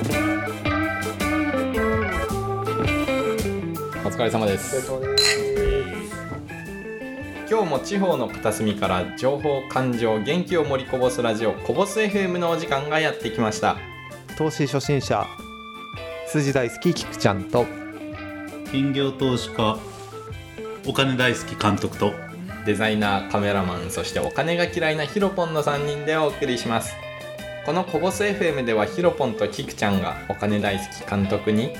お疲れ様です。今日も地方の片隅から情報感情元気を盛りこぼすラジオこぼす FM のお時間がやってきました。投資初心者筋大好き菊ちゃんと兼業投資家お金大好き監督とデザイナーカメラマンそしてお金が嫌いなヒロポンの3人でお送りしますこのこぼす FM ではヒロポンとキクちゃんがお金大好き監督に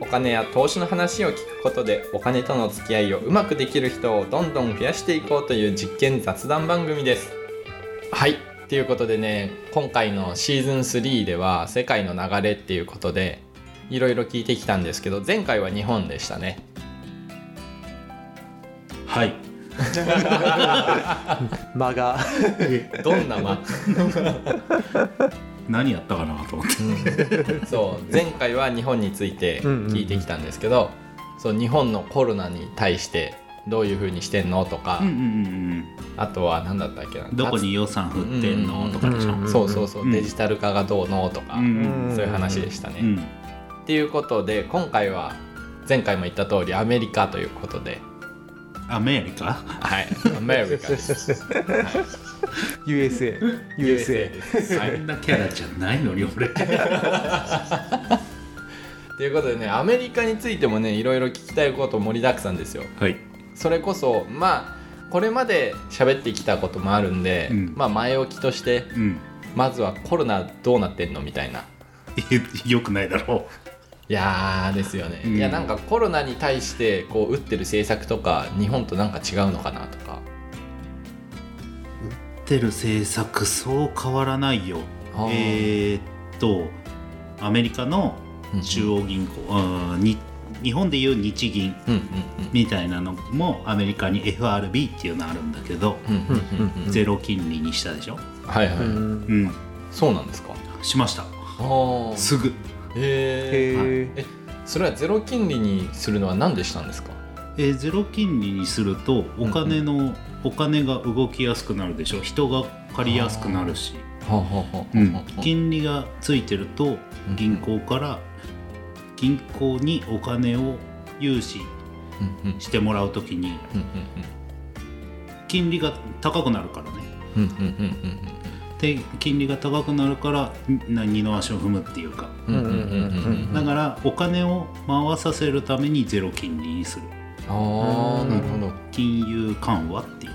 お金や投資の話を聞くことでお金との付き合いをうまくできる人をどんどん増やしていこうという実験雑談番組です。はい。ということでね今回のシーズン3では世界の流れっていうことでいろいろ聞いてきたんですけど前回は日本でしたね。はい 間が。どんな間？何やったかなと思って。そう前回は日本について聞いてきたんですけど、そう日本のコロナに対してどういう風にしてんのとか、うんうんうんあとは何だったっけな？うんどこに予算振ってんのとかでしょ？うんそうそうそう、うん。デジタル化がどうのとか、うん。そういう話でしたね。うん。っていうことで今回は前回も言った通りアメリカということでアメリカ？はい。アメリカです。はい。USA USA そんなキャラじゃないのに俺。ということでねアメリカについてもねいろいろ聞きたいこと盛りだくさんですよ。はい。それこそまあこれまで喋ってきたこともあるんで、うん。まあ前置きとしてうん。まずはコロナどうなってんのみたいな。よくないだろいやーですよね、うん。いやなんかコロナに対してこう打ってる政策とか日本となんか違うのかなとか。うってる政策そう変わらないよ。えーっとアメリカの中央銀行、うんに日本でいう日銀みたいなのもアメリカに FRB っていうのあるんだけど、うんゼロ金利にしたでしょ？はいはい、うんうん。そうなんですか？しました。すぐへー。へえそれはゼロ金利にするのは何でしたんですか？えーゼロ金利にするとお金の、お金が動きやすくなるでしょ人が借りやすくなるし、金利がついてるとうん。銀行から銀行にお金を融資うんうん。してもらうときにうん金利が高くなるからねうんうんうんうんで金利が高くなるからな二の足を踏むっていうか。だからお金を回させるためにゼロ金利にする。ああなるほど。は金融緩和っていう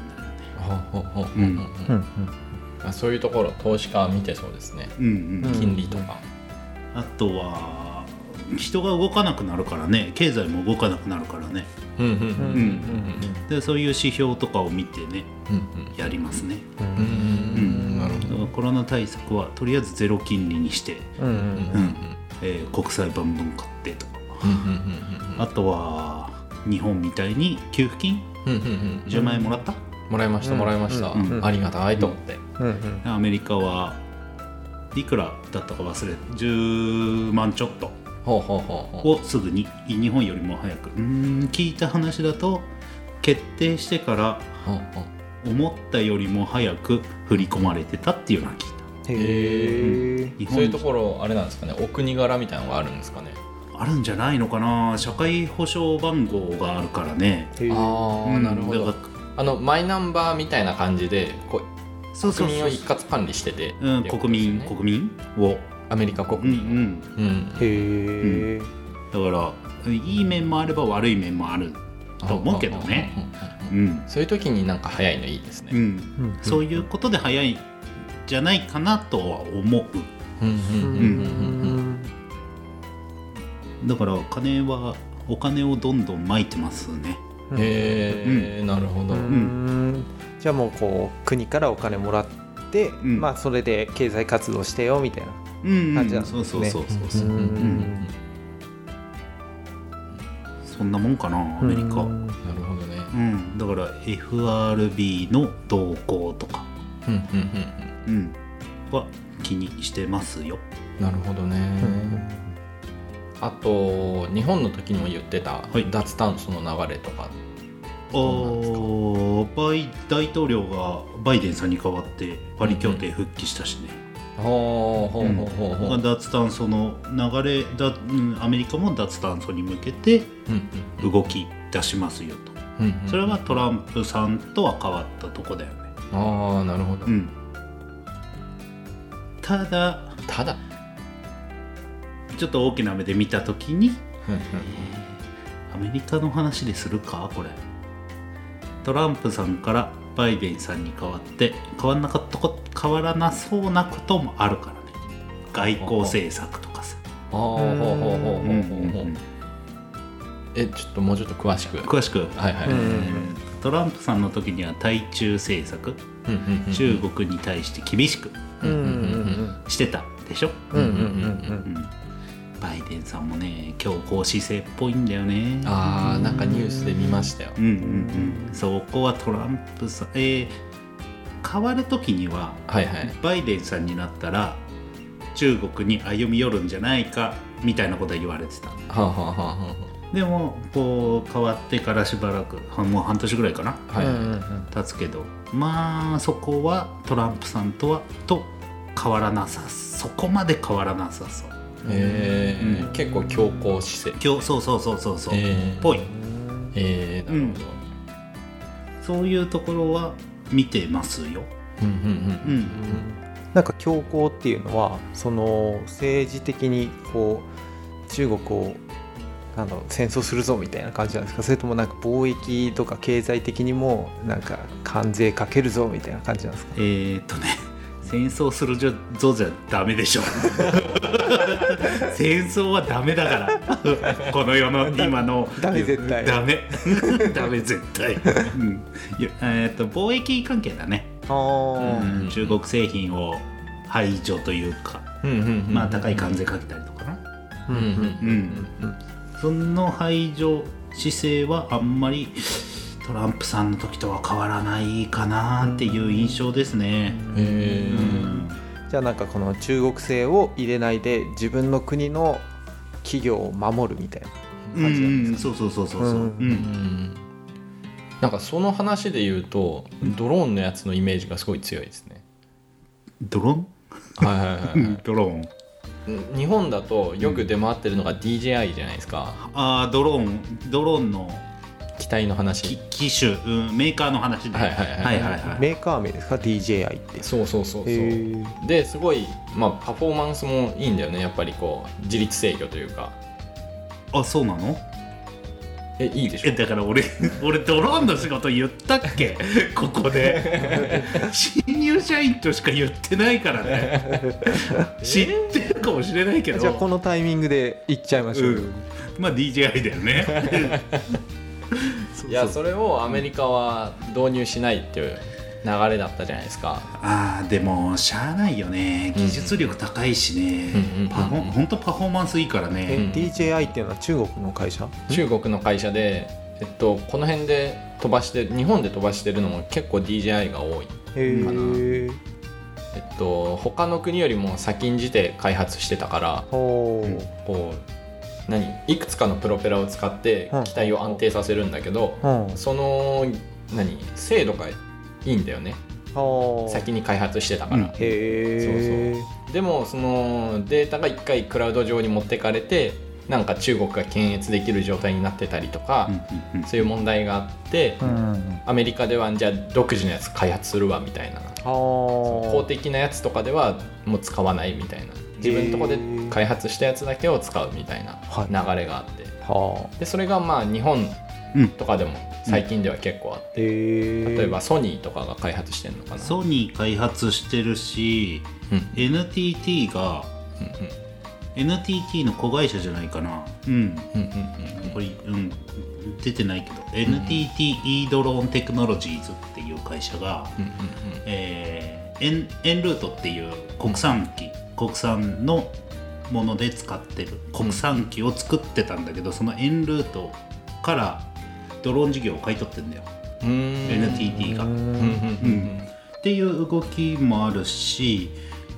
ん。だよねそういうところ投資家は見てそうですね。うんうんうん。金利とか。あとは人が動かなくなるからね。経済も動かなくなるからねでそういう指標とかを見てねうんうんやりますねうんうんんなるほどコロナ対策はとりあえずゼロ金利にして、国債バンバン買ってとかうんうんうんあとは日本みたいに給付金うんうんうん10万円もらった、もらいましたもらいましたうんうんありがたいと思ってうんうんアメリカはいくらだったか忘れ10万ちょっとをすぐに日本よりも早く。うーん聞いた話だと決定してから思ったよりも早く振り込まれてたっていうのは聞いた。へえ日そういうところあれなんですかね？お国柄みたいなのがあるんですかね？あるんじゃないのかな？社会保障番号があるからね。ああうん。なるほど。だかあのマイナンバーみたいな感じでこうらそうそうそう。国民を一括管理しててうん、国民国民をアメリカ国うんう民ん。うん。へえだからいい面もあれば悪い面もあると思うけどね。うん。そういう時になんか早いのいいですね。うん、うん。そういうことで早いんじゃないかなとは思う。うんうんううん。うん。んだから金はお金をどんどんまいてますね。へえなるほど。うん。じゃあもうこう国からお金もらって、ん。まあそれで経済活動してよみたいな。うん、感じなんですね。そうそうそうそう。そう、うんうん。そんなもんかなアメリカ。うんなるほどね。うん、だから FRB の動向とか、うんうんうんうん、は気にしてますよ。うんなるほどね。あと日本の時にも言ってたい。脱炭素の流れとか。あーバイ大統領がバイデンさんに代わってパリ協定復帰したしね。脱炭素の流れだ、うん、アメリカも脱炭素に向けてうん動き出しますよと。それはトランプさんとは変わったとこだよね。ああなるほど、うん。ただただ。ちょっと大きな目で見た時にアメリカの話でするか？これ。トランプさんからバイデンさんに代わって変わらなかったこ変わらなそうなこともあるからね。外交政策とかさ、ああほうほうほうほうほうほう、うんえちょっともうちょっと詳しく。詳しく、はいはい、うん。トランプさんの時には対中政策中国に対して厳しくしてたでしょ、うんうんうん。うんバイデンさんもね強硬姿勢っぽいんだよね。ああなんかニュースで見ましたよ。うんうんうん。そこはトランプさん。えー変わる時にははいはい。バイデンさんになったら中国に歩み寄るんじゃないかみたいなことは言われてた。はあはあはあはでもこう変わってからしばらくはもう半年ぐらいかなあはいはい、うんうんうん経つけどまあそこはトランプさんとはと変わらなさそこまで変わらなさそうえー。うん結構強硬姿勢。今日そうそうそうそうそう、えー。ぽい。えー、なるほど、そういうところは見てますよ。うん。うん。うん。なんか強硬っていうのはその政治的にこう中国をなんだろう戦争するぞみたいな感じなんですか？それともなんか貿易とか経済的にもなんか関税かけるぞみたいな感じなんですか？えー、っとね戦争するぞじゃダメでしょ。戦争はダメだから。この世の今の。ダメ絶対。ダメ。ダメ絶対、うん。いやえーっと貿易関係だね、うん。中国製品を排除というか、うんうんうんまあ高い関税かけたりとかな、うんうん。うん。その排除姿勢はあんまりトランプさんの時とは変わらないかなっていう印象ですね。えー。じゃあなんかこの中国製を入れないで自分の国の企業を守るみたいなうん感じなんうん、ですそうそうそうそうそう。うん。うん。うんなんかその話で言うとドローンのやつのイメージがすごい強いですね。ドロはいはいはい、ー ンドローン。うん日本だとよく出回ってるのが DJI じゃないですか。ああ、ドローン、ドローンの機体のき話機種、うん、メーカーの話で。はいはいはい。はいはいはい。メーカー名ですか？DJI って。そうそうそうそう。へー。ですごい、まあ、パフォーマンスもいいんだよね。やっぱりこう自律制御というか。あ、そうなの？えいいでしょ？えだから俺 俺ドローンの仕事言ったっけ？ここで。新入社員としか言ってないからね。知ってるかもしれないけど。じゃあこのタイミングで行っちゃいましょう。よ、うん。まあ DJI だよねいやそれをアメリカは導入しないっていう流れだったじゃないですか。あーでもしゃあないよね。技術力高いしね、うんうんパフォほんとパフォーマンスいいからえね、うん。DJI っていうのは中国の会社？中国の会社で、えっと、この辺で飛ばして日本で飛ばしてるのも結構 DJI が多い、へかな。ええっと、他の国よりも先んじて開発してたからこう何？いくつかのプロペラを使ってうん。機体を安定させるんだけど、うん。その何？精度がいいんだよね。はあ先に開発してたから、うん。へえでもそのデータが一回クラウド上に持ってかれてなんか中国が検閲できる状態になってたりとか、うんうんそういう問題があって、うんアメリカではじゃあ独自のやつ開発するわみたいな。はあ公的なやつとかではもう使わないみたいな。自分のとこで開発したやつだけを使うみたいなはい。流れがあって。はあ。でそれがまあ日本うん。とかでも最近では結構あって、へえ。例えばソニーとかが開発してるのかな。ソニー開発してるしうん。NTT がうん NTT の子会社じゃないかな。うん。うん。うんうんうんこれ、うん、出てないけど、NTT ドローンテクノロジーズっていう会社が、うんうんえーエンエンルートっていう国産機、国産のもので使ってる。国産機を作ってたんだけど、そのエンルートからドローン事業を買い取ってんだよ、NTT が。うんうんうんうん。っていう動きもあるし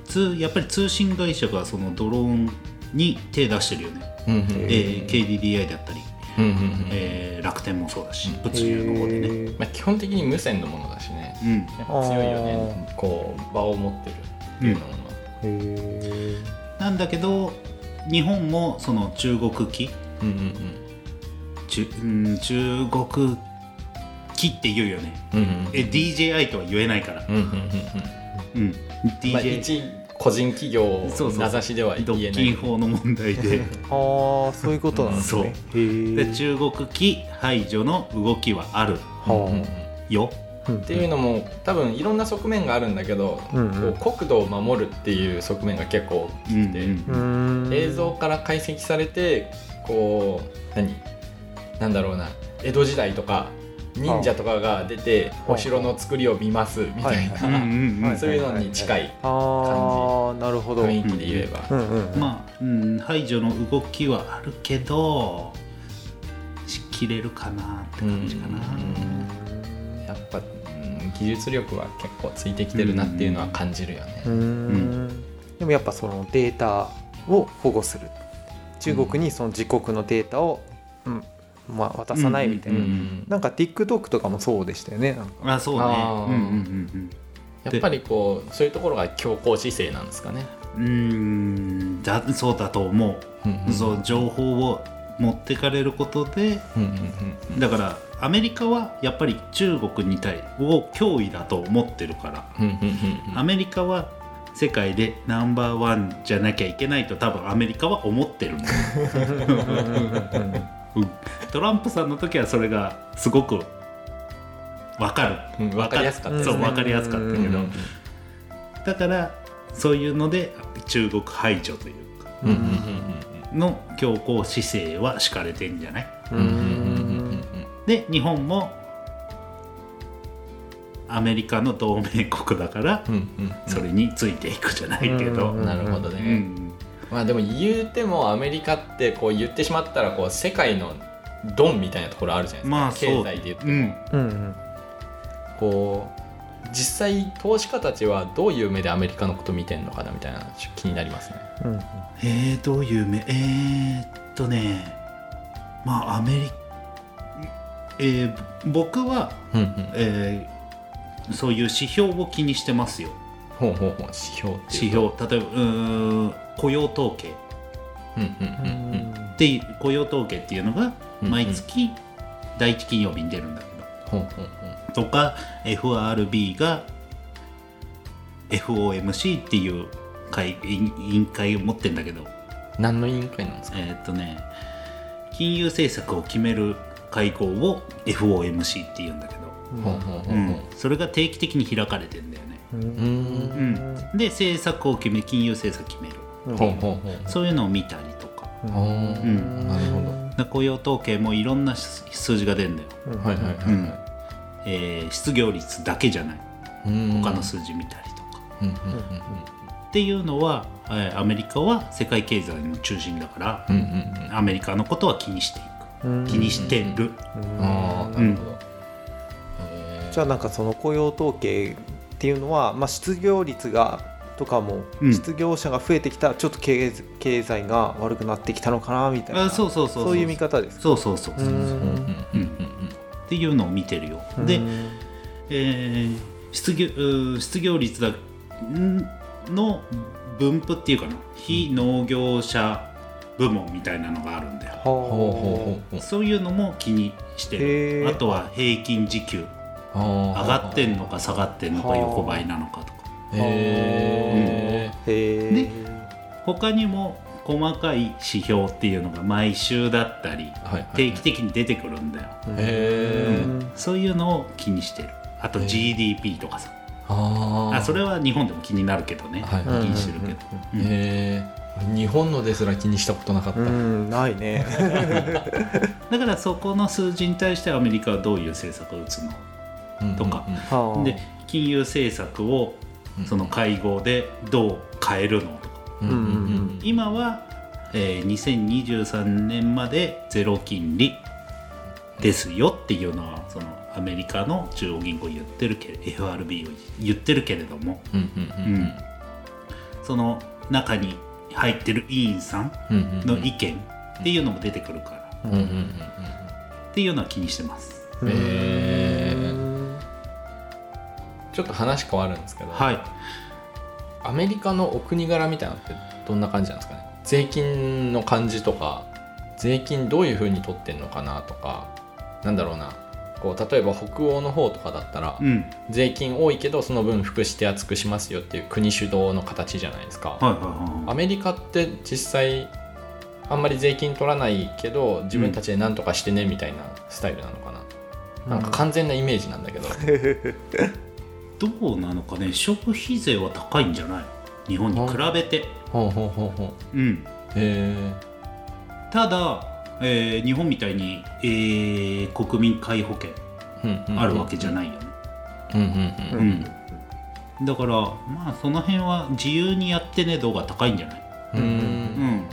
つやっぱり通信会社がそのドローンに手出してるよね、うんうん。へえー KDDI だったり、うんうんうん。えー楽天もそうだし物流の方でね、まあ、基本的に無線のものだしね。うん、やっぱ強いよね。こう場を持ってるっていうのは、へなんだけど日本もその中国機。うんうん中うん中国機って言うよね。うんうんえ DJI とは言えないから。うんうんうんうん。うん。まあ DJ 一個人企業名指しでは独言えない。禁法の問題で。え ああそういうことなんですね。で中国機排除の動きはある。はよ。あっていうのも多分いろんな側面があるんだけど、うんうん。こう国土を守るっていう側面が結構大きくて、うんうんうん。映像から解析されてこう何？なんだろうな。江戸時代とか忍者とかが出てあお城の作りを見ますみたいな、そういうのに近いああなるほど。雰囲気で言えば、うん。うん。まあ、うん、排除の動きはあるけどしきれるかなって感じかな、やっぱ、うん技術力は結構ついてきてるなっていうのは感じるよね。うん。でもやっぱそのデータを保護する。中国にその自国のデータを、うんまあ、渡さないみたいな、うんうんなんか TikTok とかもそうでしたよねなんか。あそうね。うんうんやっぱりこうそういうところが強硬姿勢なんですかね。うんだそうだと思う、うんそう情報を持ってかれることでうんうんうん。だからアメリカはやっぱり中国に対を脅威だと思ってるから。うんうんうんうん。アメリカは世界でナンバーワンじゃなきゃいけないと多分アメリカは思ってるの、うん。トランプさんの時はそれがすごく分かる、うんわかりやすかったですね。そう分かりやすかったけど、うん。うんだからそういうので中国排除というかうんうんうんの強硬姿勢は敷かれてんじゃない？ううん。うん。うん。うん。うん。で日本もアメリカの同盟国だからうん。うん。うん。それについていくじゃないけど、うん。なるほどうね。んまあでも言うてもアメリカってこう言ってしまったらこう世界のドンみたいなところあるじゃないですか。まあ経済で言っても、うん。うんうんこう実際投資家たちはどういう目でアメリカのこと見てんのかなみたいなの気になりますね。うん。えー、どういう目？えー、っとね。まあアメリえー僕は、うんうん。えーそういう指標を気にしてますよほうほうほう指標指標例えばうーん雇用統計。うんうんうんうん。で雇用統計っていうのがうん毎月第一金曜日に出るんだけど、ほうほうほとか FRB が FOMC っていう会委員委員会を持ってんだけど。う何の委員会なんですか？えーっとね金融政策を決める会合を FOMC っていうんだけど、それが定期的に開かれてんだよね、うん。で政策を決め金融政策決める。うん。ほう。ほうほうそういうのを見たりとか。う。ん。なるほど。で雇用統計もいろんな数字が出るんだよ、うんはいはいはい。えー失業率だけじゃない。うん。他の数字見たりとか、うんうんっていうのは、えーアメリカは世界経済の中心だからうんうんうん。うんアメリカのことは気にしていく。うん。気にしてる、ああなるほど。じゃあなんかその雇用統計っていうのは、まあ、失業率がとかも、うん。失業者が増えてきたらちょっと経経済が悪くなってきたのかなみたいな。あそうそうそう。そういう見方ですか？そうそうそう。そう、っていうのを見てるよ、で、えー失業失業率だんの分布っていうかな。非農業者部門みたいなのがあるんだよ、ほうほうほうほうそういうのも気にしてへるー。あとは平均時給上がってんのか下がってんのかはあ横ばいなのかとか。へへえで他にも細かい指標っていうのが毎週だったり定期的に出てくるんだよ、うん。そういうのを気にしてる。あと GDP とかさ。あそれは日本でも気になるけどね、はいはい。気にしてるけど、うんへえ日本のですら気にしたことなかった、うん。ないね。だからそこの数字に対してアメリカはどういう政策を打つの？うんとか。はあ。で金融政策をうん。その会合でどう変えるのとか。うんうんうん。今は、えー2023年までゼロ金利ですよっていうのはそのアメリカの中央銀行言ってるけれ FRB を言ってるけれども。うんうんうんその中に入ってる委員さんの意見っていうのも出てくるから。うんうんうんうんっていうのは気にしてます。へえちょっと話変わるんですけど、はい。アメリカのお国柄みたいなのってどんな感じなんですかね？税金の感じとか税金どういうふうに取ってんのかなとかなんだろうな。こう例えば北欧の方とかだったら、うん。税金多いけどその分福祉手厚くしますよっていう国主導の形じゃないですか、はいはいはいアメリカって実際あんまり税金取らないけど自分たちで何とかしてねみたいなスタイルなのかな、なんか完全なイメージなんだけど、どうなのかね消費税は高いんじゃない？日本に比べて。ほう。ほうほうほうんう。へただ、えー日本みたいに、えー国民皆保険えあるわけじゃないよね、うんうんうん。うん。だからまあその辺は自由にやってね度が高いんじゃない？うん。ううん。ん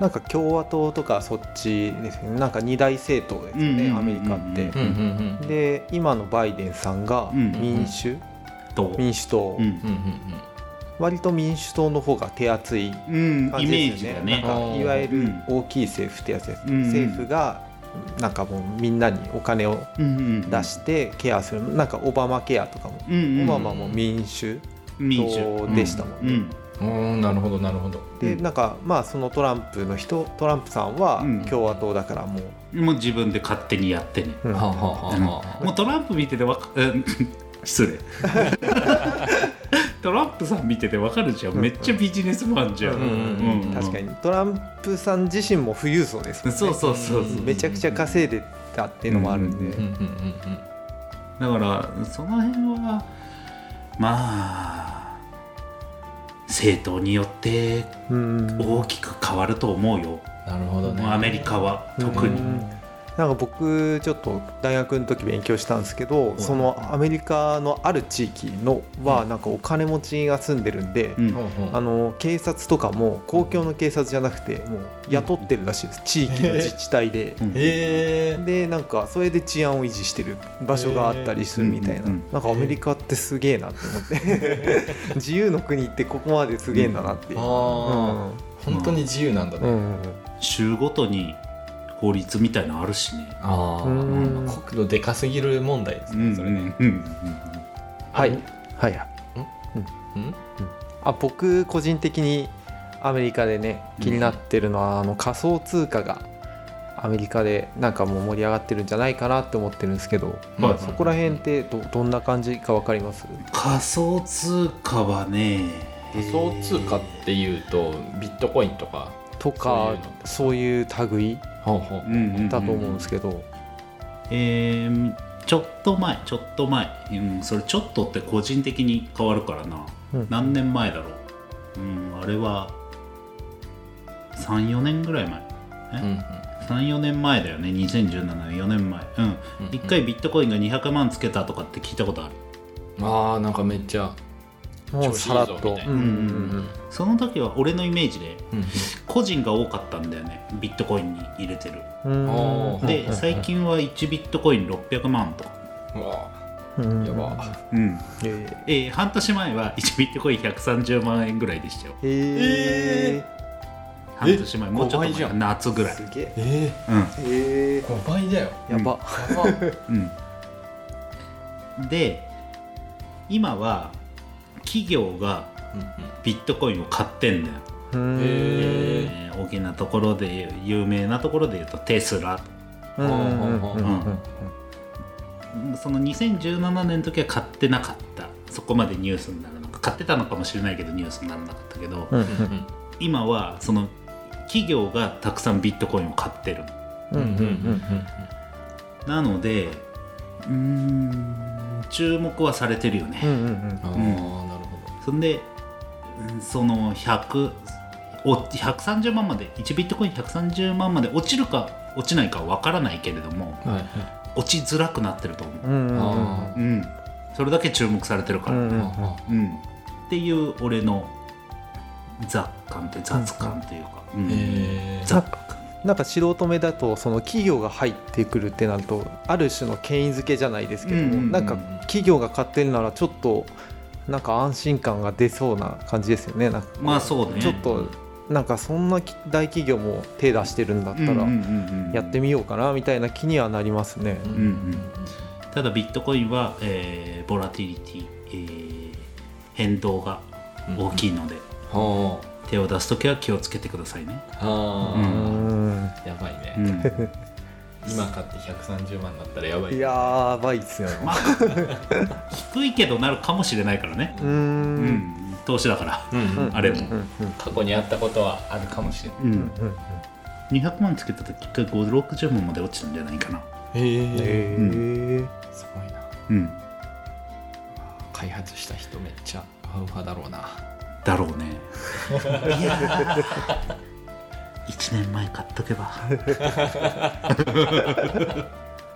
なんか共和党とかそっちですよね。なんか二大政党ですよね、うんうんうんうんアメリカって、うんうんうんで今のバイデンさんがうん。民主、と。民主党、うん。うんうん割と民主党の方が手厚い感じですージだね。よねなんかいわゆる大きい政府ってやつです、うんうん。政府がなんかもうみんなにお金をうんうん出してケアする、なんかオバマケアとかも、うんうんうん。オバマも民主民主党でしたもんね。うん。なるほどなるほど。で、うん。なんかまあそのトランプの人トランプさんはうん。共和党だからもう、もう自分で勝手にやってね、うん。はあはあはあはあ。もうトランプ見ててわかうん失礼。トランプさん見ててわかるじゃん。めっちゃビジネスマンじゃん、うんうんうん。確かに。トランプさん自身も富裕層ですもんね。そうそうそうそう。めちゃくちゃ稼いでたっていうのもあるんで、うんうんうんうんだからその辺はまあ政党によってうん。大きく変わると思うよ、なるほどね。アメリカは特に、うんなんか僕ちょっと大学の時勉強したんですけど、そのアメリカのある地域のはなんかお金持ちが住んでるんで、うん。あの警察とかも公共の警察じゃなくてもう雇ってるらしいです。地域の自治体で。えでなんかそれで治安を維持してる場所があったりするみたいな、へーなんかアメリカってすげえなって思って。自由の国ってここまですげえんだなっていう、ああ本当に自由なんだね、うんうん。州ごとに法律みたいなのあるしね。ああ、うん。国土でかすぎる問題ですね、それね、うんうんはい。はいはい。うん？あ僕個人的にアメリカでね気になってるのは、あの仮想通貨がアメリカでなんかもう盛り上がってるんじゃないかなって思ってるんですけど、はいはいそこら辺ってどどんな感じか分かります？仮想通貨はね仮想通貨っていうとビットコインとかとかそういう類だと思うんですけど、えーちょっと前ちょっと前、うん、それちょっとって個人的に変わるからな、うん。何年前だろう、うん、あれは34年ぐらい前。うん34年前だよね。2017年4年前。うん。うん一回ビットコインが200万つけたとかって聞いたことある？うんああなんかめっちゃもうさらっと。うんうんうんその時は俺のイメージでうん個人が多かったんだよねビットコインに入れてる。で最近は1ビットコイン600万と。かやば。うん。ええー半年前は1ビットコイン130万円ぐらいでしたよ。ー。え半年前もうちょっと5倍じゃ前ん。夏ぐらい。すげえ。えうん。えー、5倍だよ。ー、やば、うん。で今は企業がビットコインを買ってんだよ、えー。大きなところで有名なところで言うとテスラ。うんうんうんうんその2017年の時は買ってなかった。そこまでニュースにならなかった。買ってたのかもしれないけどニュースにならなかったけど、うんうん今はその企業がたくさんビットコインを買ってるうんうんうんなのでうーん注目はされてるよね、うんうんうん。ああなるほそんでうんその100お130万まで1ビットコイン130万まで落ちるか落ちないかは分からないけれどもどはいはい。落ちづらくなってると思う、うんうんあうん、それだけ注目されてるから、うんうんあうん。っていう俺の雑感って雑感というか、うん。雑感。なんか素人目だとその企業が入ってくるってなるとある種の権威づけじゃないですけども、うんうんうん。なんか企業が買ってるならちょっとなんか安心感が出そうな感じですよね。なんかまあそうね。ちょっとなんかそんな大企業も手出してるんだったらやってみようかなみたいな気にはなりますね。うんうんただビットコインは、えーボラティリティ、えー変動が大きいので、ほ手を出す時は気をつけてくださいね。あ、ううん。やばいね、うん今買って130万だったらやばい。いやばいっすよね。まあ低いけどなるかもしれないからね。うん。ん投資だから。うん。うんあれも。うん。うん過去にあったことはあるかもしれないうん。うん。200万つけた時一回560万まで落ちたんじゃないかな。へえへえすごいな。うん。開発した人めっちゃウハウハだろうな。だろうね。い や1年前買っとけば。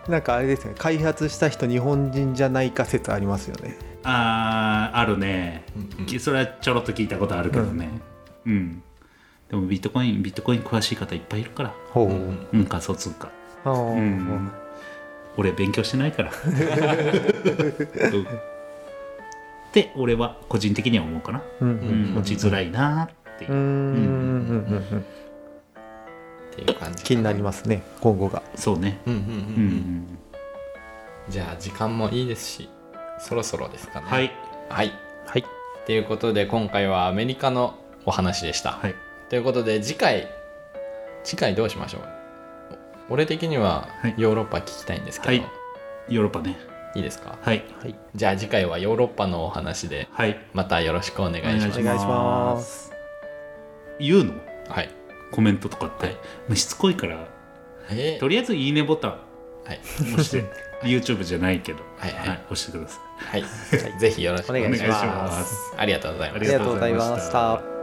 なんかあれですね。開発した人日本人じゃないか説ありますよね。あーあるね。うんうん。それはちょろっと聞いたことあるけどね。うん、でもビットコインビットコイン詳しい方いっぱいいるから。ほう、うんうん仮想通貨。うん。俺勉強してないから。うん。って俺は個人的には思うかな、うんううんん。落ちづらいなっていう。う、んうんうんうんっていう感じ気になりますね今後が。そうね。うんうんうんううんん、じゃあ時間もいいですしそろそろですかね。はい。はい。はい。ということで今回はアメリカのお話でした、はい。ということで次回次回どうしましょう？お俺的にははい。ヨーロッパ聞きたいんですけど、はい。ヨーロッパね。いいですか？はい。はいじゃあ次回はヨーロッパのお話ではいまたよろしくお願いしますお願いします言うのはいコメントとかって、はいしつこいからえ。ーとりあえずいいねボタン。はい。押して。YouTube じゃないけど。はいはい。押してください。はい、ぜひよろしくお願いします。ありがとうございます。ありがとうございました